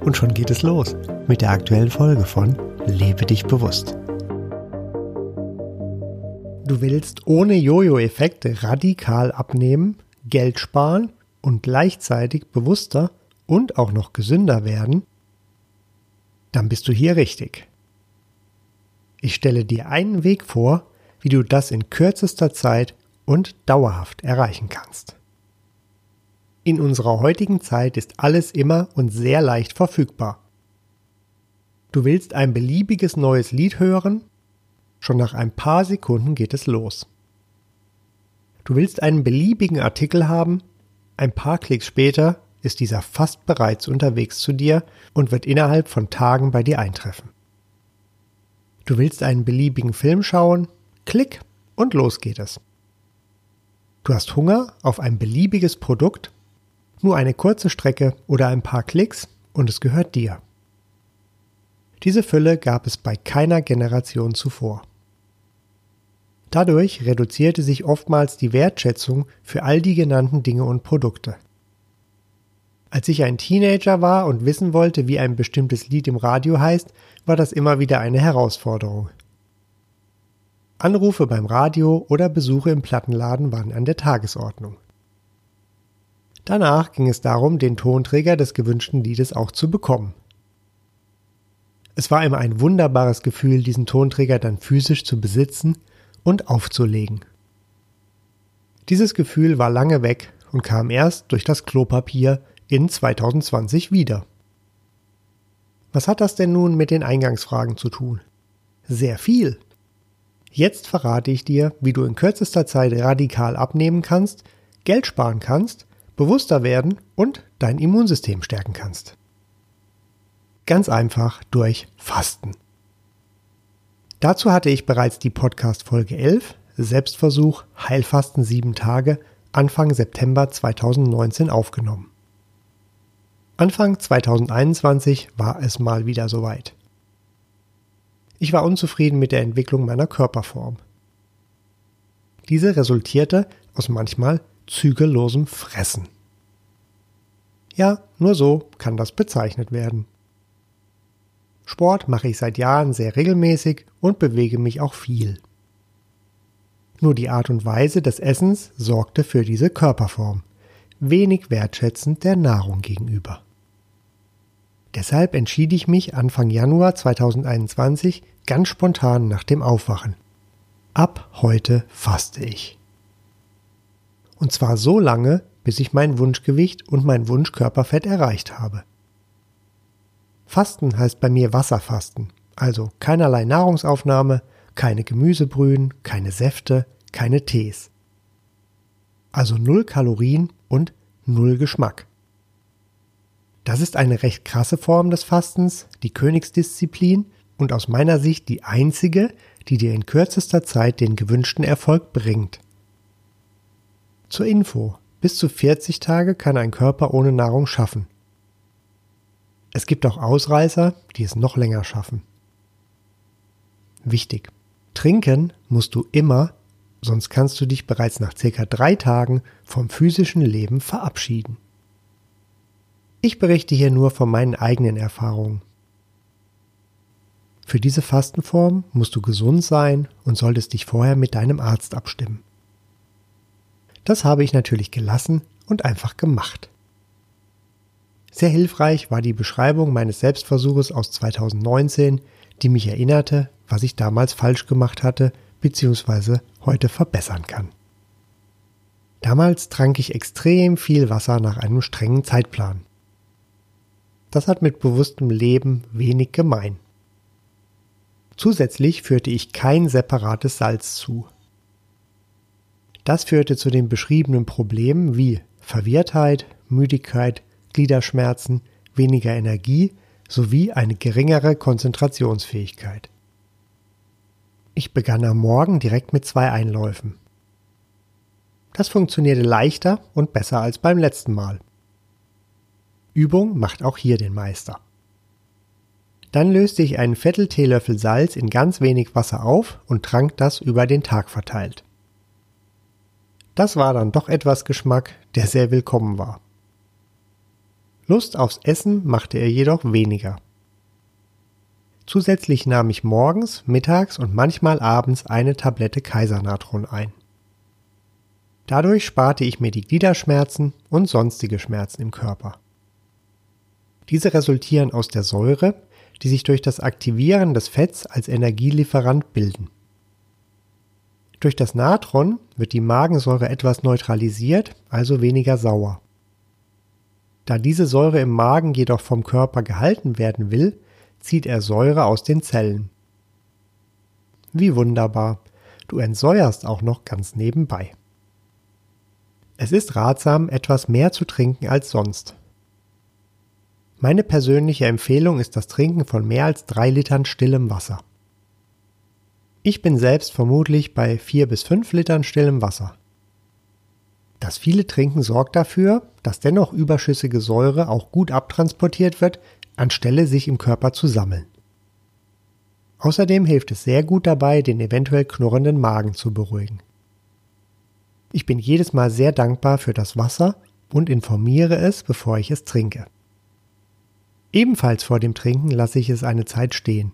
Und schon geht es los mit der aktuellen Folge von Lebe dich bewusst. Du willst ohne Jojo-Effekte radikal abnehmen, Geld sparen und gleichzeitig bewusster und auch noch gesünder werden? Dann bist du hier richtig. Ich stelle dir einen Weg vor, wie du das in kürzester Zeit und dauerhaft erreichen kannst. In unserer heutigen Zeit ist alles immer und sehr leicht verfügbar. Du willst ein beliebiges neues Lied hören? Schon nach ein paar Sekunden geht es los. Du willst einen beliebigen Artikel haben? Ein paar Klicks später ist dieser fast bereits unterwegs zu dir und wird innerhalb von Tagen bei dir eintreffen. Du willst einen beliebigen Film schauen? Klick und los geht es. Du hast Hunger auf ein beliebiges Produkt nur eine kurze Strecke oder ein paar Klicks und es gehört dir. Diese Fülle gab es bei keiner Generation zuvor. Dadurch reduzierte sich oftmals die Wertschätzung für all die genannten Dinge und Produkte. Als ich ein Teenager war und wissen wollte, wie ein bestimmtes Lied im Radio heißt, war das immer wieder eine Herausforderung. Anrufe beim Radio oder Besuche im Plattenladen waren an der Tagesordnung. Danach ging es darum, den Tonträger des gewünschten Liedes auch zu bekommen. Es war immer ein wunderbares Gefühl, diesen Tonträger dann physisch zu besitzen und aufzulegen. Dieses Gefühl war lange weg und kam erst durch das Klopapier in 2020 wieder. Was hat das denn nun mit den Eingangsfragen zu tun? Sehr viel. Jetzt verrate ich dir, wie du in kürzester Zeit radikal abnehmen kannst, Geld sparen kannst bewusster werden und dein Immunsystem stärken kannst. Ganz einfach durch Fasten. Dazu hatte ich bereits die Podcast Folge 11, Selbstversuch Heilfasten 7 Tage, Anfang September 2019 aufgenommen. Anfang 2021 war es mal wieder soweit. Ich war unzufrieden mit der Entwicklung meiner Körperform. Diese resultierte aus manchmal zügellosem Fressen. Ja, nur so kann das bezeichnet werden. Sport mache ich seit Jahren sehr regelmäßig und bewege mich auch viel. Nur die Art und Weise des Essens sorgte für diese Körperform, wenig wertschätzend der Nahrung gegenüber. Deshalb entschied ich mich Anfang Januar 2021 ganz spontan nach dem Aufwachen. Ab heute faste ich. Und zwar so lange, bis ich mein Wunschgewicht und mein Wunschkörperfett erreicht habe. Fasten heißt bei mir Wasserfasten, also keinerlei Nahrungsaufnahme, keine Gemüsebrühen, keine Säfte, keine Tees. Also null Kalorien und null Geschmack. Das ist eine recht krasse Form des Fastens, die Königsdisziplin und aus meiner Sicht die einzige, die dir in kürzester Zeit den gewünschten Erfolg bringt. Zur Info. Bis zu 40 Tage kann ein Körper ohne Nahrung schaffen. Es gibt auch Ausreißer, die es noch länger schaffen. Wichtig. Trinken musst du immer, sonst kannst du dich bereits nach circa drei Tagen vom physischen Leben verabschieden. Ich berichte hier nur von meinen eigenen Erfahrungen. Für diese Fastenform musst du gesund sein und solltest dich vorher mit deinem Arzt abstimmen. Das habe ich natürlich gelassen und einfach gemacht. Sehr hilfreich war die Beschreibung meines Selbstversuches aus 2019, die mich erinnerte, was ich damals falsch gemacht hatte bzw. heute verbessern kann. Damals trank ich extrem viel Wasser nach einem strengen Zeitplan. Das hat mit bewusstem Leben wenig gemein. Zusätzlich führte ich kein separates Salz zu. Das führte zu den beschriebenen Problemen wie Verwirrtheit, Müdigkeit, Gliederschmerzen, weniger Energie sowie eine geringere Konzentrationsfähigkeit. Ich begann am Morgen direkt mit zwei Einläufen. Das funktionierte leichter und besser als beim letzten Mal. Übung macht auch hier den Meister. Dann löste ich einen Viertel Teelöffel Salz in ganz wenig Wasser auf und trank das über den Tag verteilt. Das war dann doch etwas Geschmack, der sehr willkommen war. Lust aufs Essen machte er jedoch weniger. Zusätzlich nahm ich morgens, mittags und manchmal abends eine Tablette Kaisernatron ein. Dadurch sparte ich mir die Gliederschmerzen und sonstige Schmerzen im Körper. Diese resultieren aus der Säure, die sich durch das Aktivieren des Fetts als Energielieferant bilden. Durch das Natron wird die Magensäure etwas neutralisiert, also weniger sauer. Da diese Säure im Magen jedoch vom Körper gehalten werden will, zieht er Säure aus den Zellen. Wie wunderbar, du entsäuerst auch noch ganz nebenbei. Es ist ratsam, etwas mehr zu trinken als sonst. Meine persönliche Empfehlung ist das Trinken von mehr als drei Litern stillem Wasser. Ich bin selbst vermutlich bei vier bis fünf Litern stillem Wasser. Das viele Trinken sorgt dafür, dass dennoch überschüssige Säure auch gut abtransportiert wird, anstelle sich im Körper zu sammeln. Außerdem hilft es sehr gut dabei, den eventuell knurrenden Magen zu beruhigen. Ich bin jedes Mal sehr dankbar für das Wasser und informiere es, bevor ich es trinke. Ebenfalls vor dem Trinken lasse ich es eine Zeit stehen.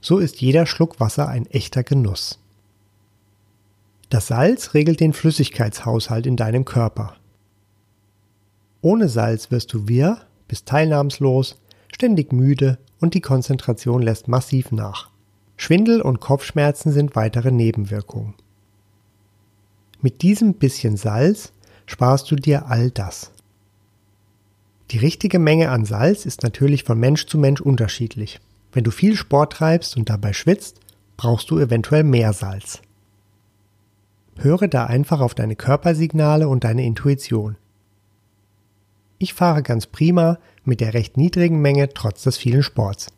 So ist jeder Schluck Wasser ein echter Genuss. Das Salz regelt den Flüssigkeitshaushalt in deinem Körper. Ohne Salz wirst du wirr, bist teilnahmslos, ständig müde und die Konzentration lässt massiv nach. Schwindel und Kopfschmerzen sind weitere Nebenwirkungen. Mit diesem bisschen Salz sparst du dir all das. Die richtige Menge an Salz ist natürlich von Mensch zu Mensch unterschiedlich. Wenn du viel Sport treibst und dabei schwitzt, brauchst du eventuell mehr Salz. Höre da einfach auf deine Körpersignale und deine Intuition. Ich fahre ganz prima mit der recht niedrigen Menge trotz des vielen Sports.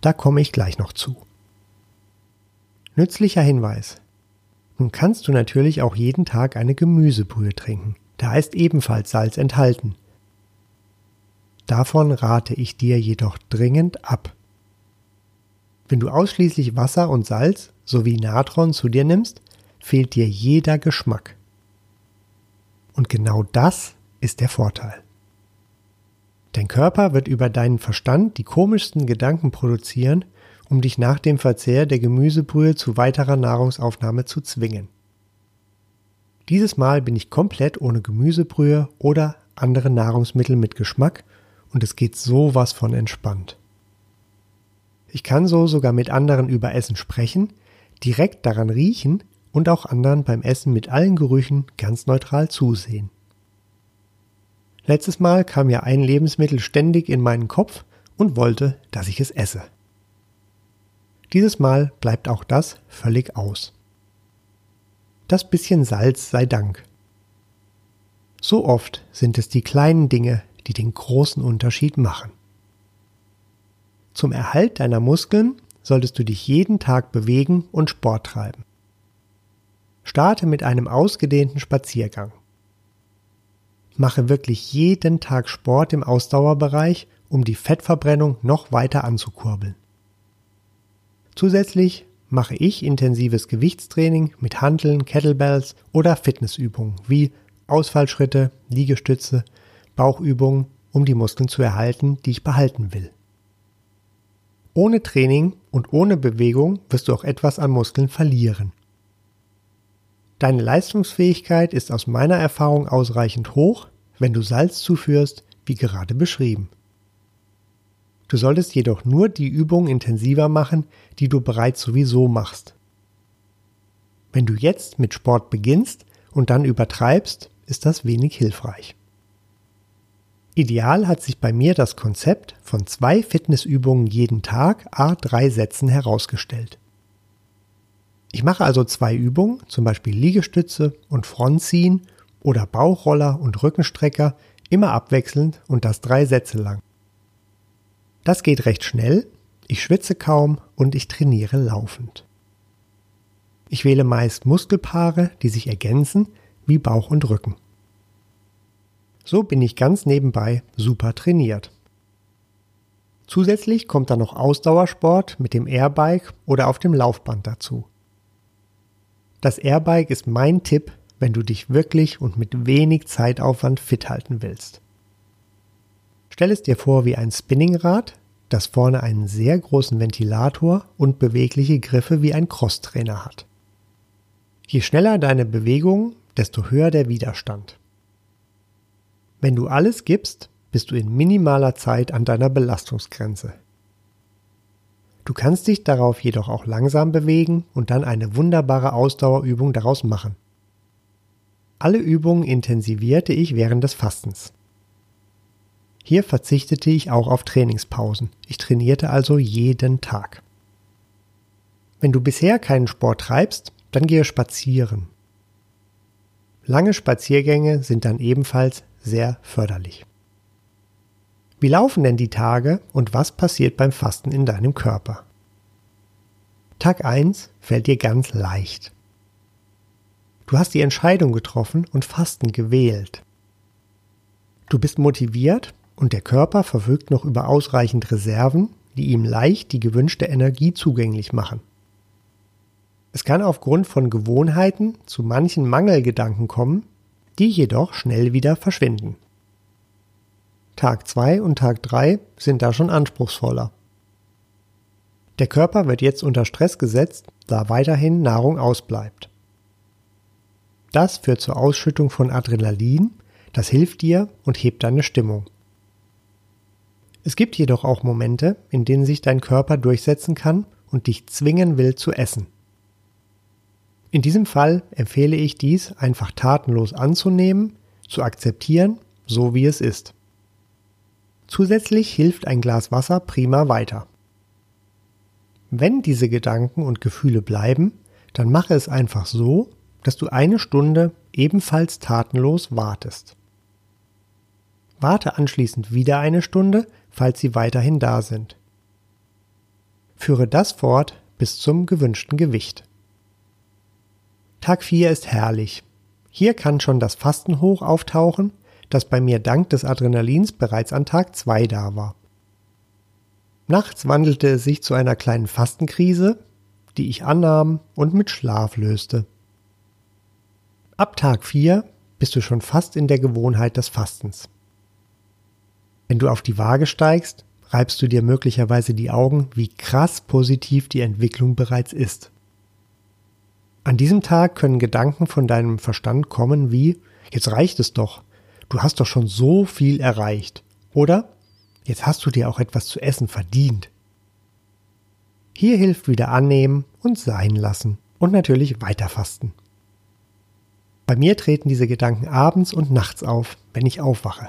Da komme ich gleich noch zu. Nützlicher Hinweis. Nun kannst du natürlich auch jeden Tag eine Gemüsebrühe trinken. Da ist ebenfalls Salz enthalten. Davon rate ich dir jedoch dringend ab. Wenn du ausschließlich Wasser und Salz sowie Natron zu dir nimmst, fehlt dir jeder Geschmack. Und genau das ist der Vorteil. Dein Körper wird über deinen Verstand die komischsten Gedanken produzieren, um dich nach dem Verzehr der Gemüsebrühe zu weiterer Nahrungsaufnahme zu zwingen. Dieses Mal bin ich komplett ohne Gemüsebrühe oder andere Nahrungsmittel mit Geschmack und es geht sowas von entspannt. Ich kann so sogar mit anderen über Essen sprechen, direkt daran riechen und auch anderen beim Essen mit allen Gerüchen ganz neutral zusehen. Letztes Mal kam ja ein Lebensmittel ständig in meinen Kopf und wollte, dass ich es esse. Dieses Mal bleibt auch das völlig aus. Das bisschen Salz sei Dank. So oft sind es die kleinen Dinge, die den großen Unterschied machen. Zum Erhalt deiner Muskeln solltest du dich jeden Tag bewegen und Sport treiben. Starte mit einem ausgedehnten Spaziergang. Mache wirklich jeden Tag Sport im Ausdauerbereich, um die Fettverbrennung noch weiter anzukurbeln. Zusätzlich mache ich intensives Gewichtstraining mit Hanteln, Kettlebells oder Fitnessübungen wie Ausfallschritte, Liegestütze, Bauchübungen, um die Muskeln zu erhalten, die ich behalten will. Ohne Training und ohne Bewegung wirst du auch etwas an Muskeln verlieren. Deine Leistungsfähigkeit ist aus meiner Erfahrung ausreichend hoch, wenn du Salz zuführst, wie gerade beschrieben. Du solltest jedoch nur die Übungen intensiver machen, die du bereits sowieso machst. Wenn du jetzt mit Sport beginnst und dann übertreibst, ist das wenig hilfreich. Ideal hat sich bei mir das Konzept von zwei Fitnessübungen jeden Tag a drei Sätzen herausgestellt. Ich mache also zwei Übungen, zum Beispiel Liegestütze und Frontziehen oder Bauchroller und Rückenstrecker, immer abwechselnd und das drei Sätze lang. Das geht recht schnell, ich schwitze kaum und ich trainiere laufend. Ich wähle meist Muskelpaare, die sich ergänzen, wie Bauch und Rücken. So bin ich ganz nebenbei super trainiert. Zusätzlich kommt dann noch Ausdauersport mit dem Airbike oder auf dem Laufband dazu. Das Airbike ist mein Tipp, wenn du dich wirklich und mit wenig Zeitaufwand fit halten willst. Stell es dir vor wie ein Spinningrad, das vorne einen sehr großen Ventilator und bewegliche Griffe wie ein Crosstrainer hat. Je schneller deine Bewegung, desto höher der Widerstand. Wenn du alles gibst, bist du in minimaler Zeit an deiner Belastungsgrenze. Du kannst dich darauf jedoch auch langsam bewegen und dann eine wunderbare Ausdauerübung daraus machen. Alle Übungen intensivierte ich während des Fastens. Hier verzichtete ich auch auf Trainingspausen. Ich trainierte also jeden Tag. Wenn du bisher keinen Sport treibst, dann gehe spazieren. Lange Spaziergänge sind dann ebenfalls sehr förderlich. Wie laufen denn die Tage und was passiert beim Fasten in deinem Körper? Tag 1 fällt dir ganz leicht. Du hast die Entscheidung getroffen und Fasten gewählt. Du bist motiviert und der Körper verfügt noch über ausreichend Reserven, die ihm leicht die gewünschte Energie zugänglich machen. Es kann aufgrund von Gewohnheiten zu manchen Mangelgedanken kommen, die jedoch schnell wieder verschwinden. Tag 2 und Tag 3 sind da schon anspruchsvoller. Der Körper wird jetzt unter Stress gesetzt, da weiterhin Nahrung ausbleibt. Das führt zur Ausschüttung von Adrenalin, das hilft dir und hebt deine Stimmung. Es gibt jedoch auch Momente, in denen sich dein Körper durchsetzen kann und dich zwingen will zu essen. In diesem Fall empfehle ich dies einfach tatenlos anzunehmen, zu akzeptieren, so wie es ist. Zusätzlich hilft ein Glas Wasser prima weiter. Wenn diese Gedanken und Gefühle bleiben, dann mache es einfach so, dass du eine Stunde ebenfalls tatenlos wartest. Warte anschließend wieder eine Stunde, falls sie weiterhin da sind. Führe das fort bis zum gewünschten Gewicht. Tag 4 ist herrlich. Hier kann schon das Fastenhoch auftauchen, das bei mir dank des Adrenalins bereits an Tag 2 da war. Nachts wandelte es sich zu einer kleinen Fastenkrise, die ich annahm und mit Schlaf löste. Ab Tag 4 bist du schon fast in der Gewohnheit des Fastens. Wenn du auf die Waage steigst, reibst du dir möglicherweise die Augen, wie krass positiv die Entwicklung bereits ist. An diesem Tag können Gedanken von deinem Verstand kommen wie, jetzt reicht es doch, du hast doch schon so viel erreicht. Oder, jetzt hast du dir auch etwas zu essen verdient. Hier hilft wieder annehmen und sein lassen und natürlich weiterfasten. Bei mir treten diese Gedanken abends und nachts auf, wenn ich aufwache.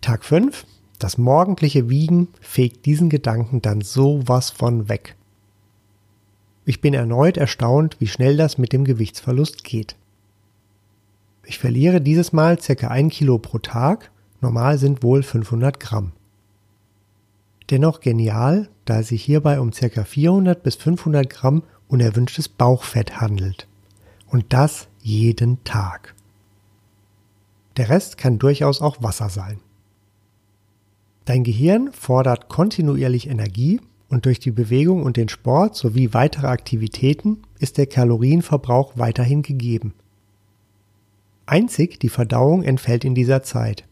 Tag 5, das morgendliche Wiegen fegt diesen Gedanken dann sowas von weg. Ich bin erneut erstaunt, wie schnell das mit dem Gewichtsverlust geht. Ich verliere dieses Mal circa ein Kilo pro Tag, normal sind wohl 500 Gramm. Dennoch genial, da es sich hierbei um circa 400 bis 500 Gramm unerwünschtes Bauchfett handelt. Und das jeden Tag. Der Rest kann durchaus auch Wasser sein. Dein Gehirn fordert kontinuierlich Energie und durch die Bewegung und den Sport sowie weitere Aktivitäten ist der Kalorienverbrauch weiterhin gegeben. Einzig die Verdauung entfällt in dieser Zeit.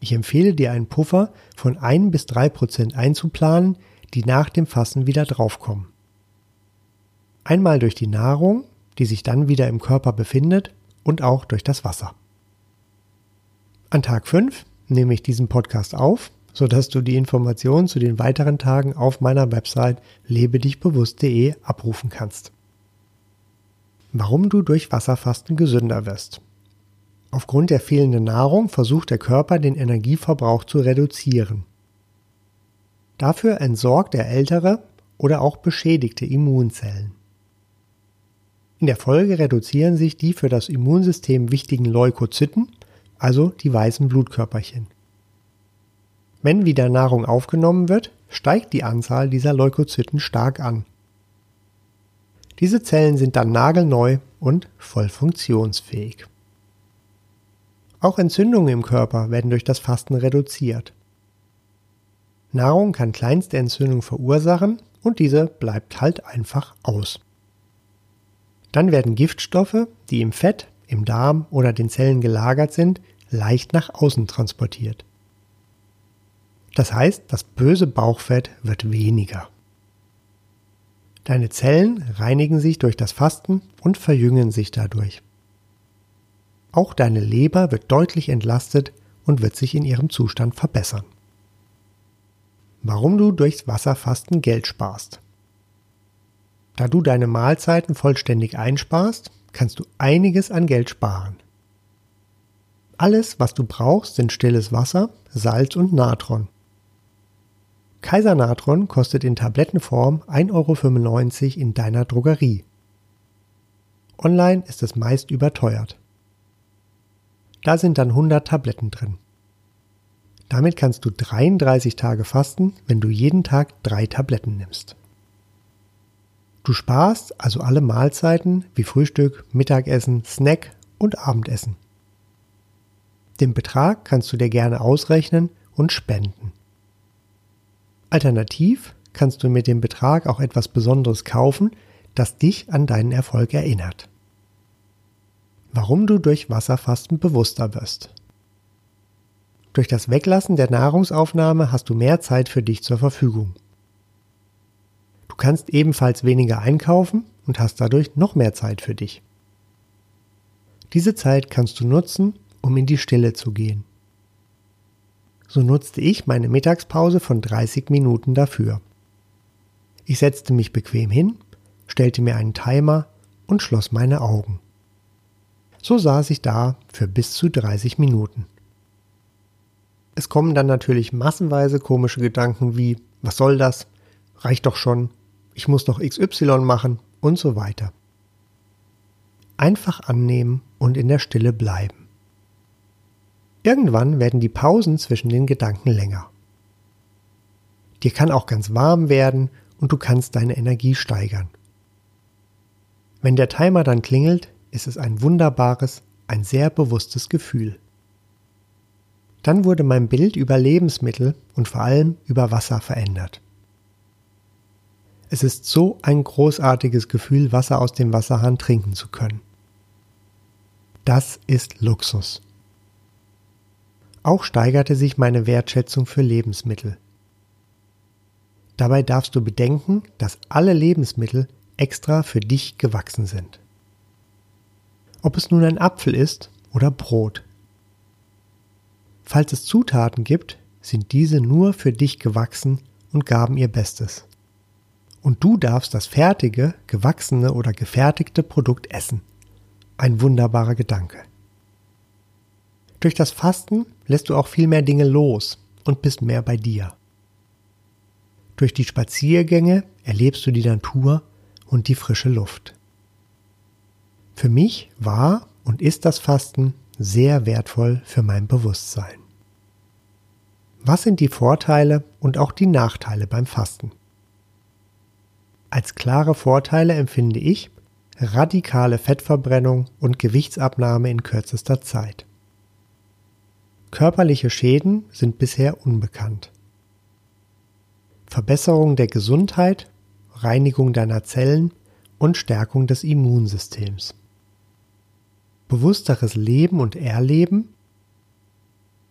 Ich empfehle dir einen Puffer von 1 bis 3 Prozent einzuplanen, die nach dem Fassen wieder draufkommen. Einmal durch die Nahrung, die sich dann wieder im Körper befindet, und auch durch das Wasser. An Tag 5 nehme ich diesen Podcast auf sodass du die Informationen zu den weiteren Tagen auf meiner Website lebedichbewusst.de abrufen kannst. Warum du durch Wasserfasten gesünder wirst. Aufgrund der fehlenden Nahrung versucht der Körper den Energieverbrauch zu reduzieren. Dafür entsorgt er ältere oder auch beschädigte Immunzellen. In der Folge reduzieren sich die für das Immunsystem wichtigen Leukozyten, also die weißen Blutkörperchen. Wenn wieder Nahrung aufgenommen wird, steigt die Anzahl dieser Leukozyten stark an. Diese Zellen sind dann nagelneu und voll funktionsfähig. Auch Entzündungen im Körper werden durch das Fasten reduziert. Nahrung kann kleinste Entzündungen verursachen und diese bleibt halt einfach aus. Dann werden Giftstoffe, die im Fett, im Darm oder den Zellen gelagert sind, leicht nach außen transportiert. Das heißt, das böse Bauchfett wird weniger. Deine Zellen reinigen sich durch das Fasten und verjüngen sich dadurch. Auch deine Leber wird deutlich entlastet und wird sich in ihrem Zustand verbessern. Warum du durchs Wasserfasten Geld sparst. Da du deine Mahlzeiten vollständig einsparst, kannst du einiges an Geld sparen. Alles, was du brauchst, sind stilles Wasser, Salz und Natron. Kaisernatron kostet in Tablettenform 1,95 Euro in deiner Drogerie. Online ist es meist überteuert. Da sind dann 100 Tabletten drin. Damit kannst du 33 Tage fasten, wenn du jeden Tag drei Tabletten nimmst. Du sparst also alle Mahlzeiten wie Frühstück, Mittagessen, Snack und Abendessen. Den Betrag kannst du dir gerne ausrechnen und spenden. Alternativ kannst du mit dem Betrag auch etwas Besonderes kaufen, das dich an deinen Erfolg erinnert. Warum du durch Wasserfasten bewusster wirst. Durch das Weglassen der Nahrungsaufnahme hast du mehr Zeit für dich zur Verfügung. Du kannst ebenfalls weniger einkaufen und hast dadurch noch mehr Zeit für dich. Diese Zeit kannst du nutzen, um in die Stille zu gehen. So nutzte ich meine Mittagspause von 30 Minuten dafür. Ich setzte mich bequem hin, stellte mir einen Timer und schloss meine Augen. So saß ich da für bis zu 30 Minuten. Es kommen dann natürlich massenweise komische Gedanken wie, was soll das? Reicht doch schon. Ich muss doch XY machen und so weiter. Einfach annehmen und in der Stille bleiben. Irgendwann werden die Pausen zwischen den Gedanken länger. Dir kann auch ganz warm werden und du kannst deine Energie steigern. Wenn der Timer dann klingelt, ist es ein wunderbares, ein sehr bewusstes Gefühl. Dann wurde mein Bild über Lebensmittel und vor allem über Wasser verändert. Es ist so ein großartiges Gefühl, Wasser aus dem Wasserhahn trinken zu können. Das ist Luxus. Auch steigerte sich meine Wertschätzung für Lebensmittel. Dabei darfst du bedenken, dass alle Lebensmittel extra für dich gewachsen sind. Ob es nun ein Apfel ist oder Brot. Falls es Zutaten gibt, sind diese nur für dich gewachsen und gaben ihr Bestes. Und du darfst das fertige, gewachsene oder gefertigte Produkt essen. Ein wunderbarer Gedanke. Durch das Fasten lässt du auch viel mehr Dinge los und bist mehr bei dir. Durch die Spaziergänge erlebst du die Natur und die frische Luft. Für mich war und ist das Fasten sehr wertvoll für mein Bewusstsein. Was sind die Vorteile und auch die Nachteile beim Fasten? Als klare Vorteile empfinde ich radikale Fettverbrennung und Gewichtsabnahme in kürzester Zeit. Körperliche Schäden sind bisher unbekannt. Verbesserung der Gesundheit, Reinigung deiner Zellen und Stärkung des Immunsystems. Bewussteres Leben und Erleben,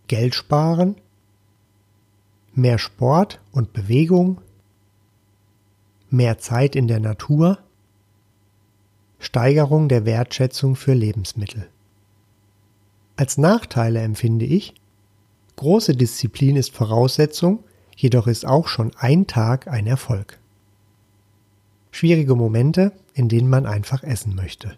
Geld sparen, mehr Sport und Bewegung, mehr Zeit in der Natur, Steigerung der Wertschätzung für Lebensmittel. Als Nachteile empfinde ich, große Disziplin ist Voraussetzung, jedoch ist auch schon ein Tag ein Erfolg. Schwierige Momente, in denen man einfach essen möchte.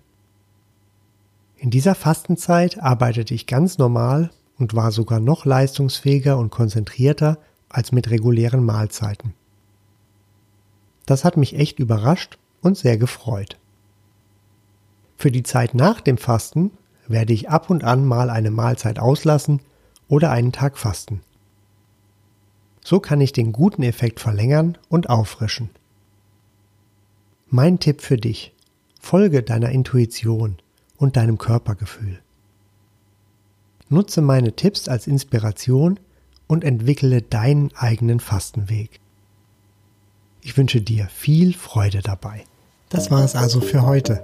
In dieser Fastenzeit arbeitete ich ganz normal und war sogar noch leistungsfähiger und konzentrierter als mit regulären Mahlzeiten. Das hat mich echt überrascht und sehr gefreut. Für die Zeit nach dem Fasten werde ich ab und an mal eine Mahlzeit auslassen oder einen Tag fasten. So kann ich den guten Effekt verlängern und auffrischen. Mein Tipp für dich. Folge deiner Intuition und deinem Körpergefühl. Nutze meine Tipps als Inspiration und entwickle deinen eigenen Fastenweg. Ich wünsche dir viel Freude dabei. Das war es also für heute.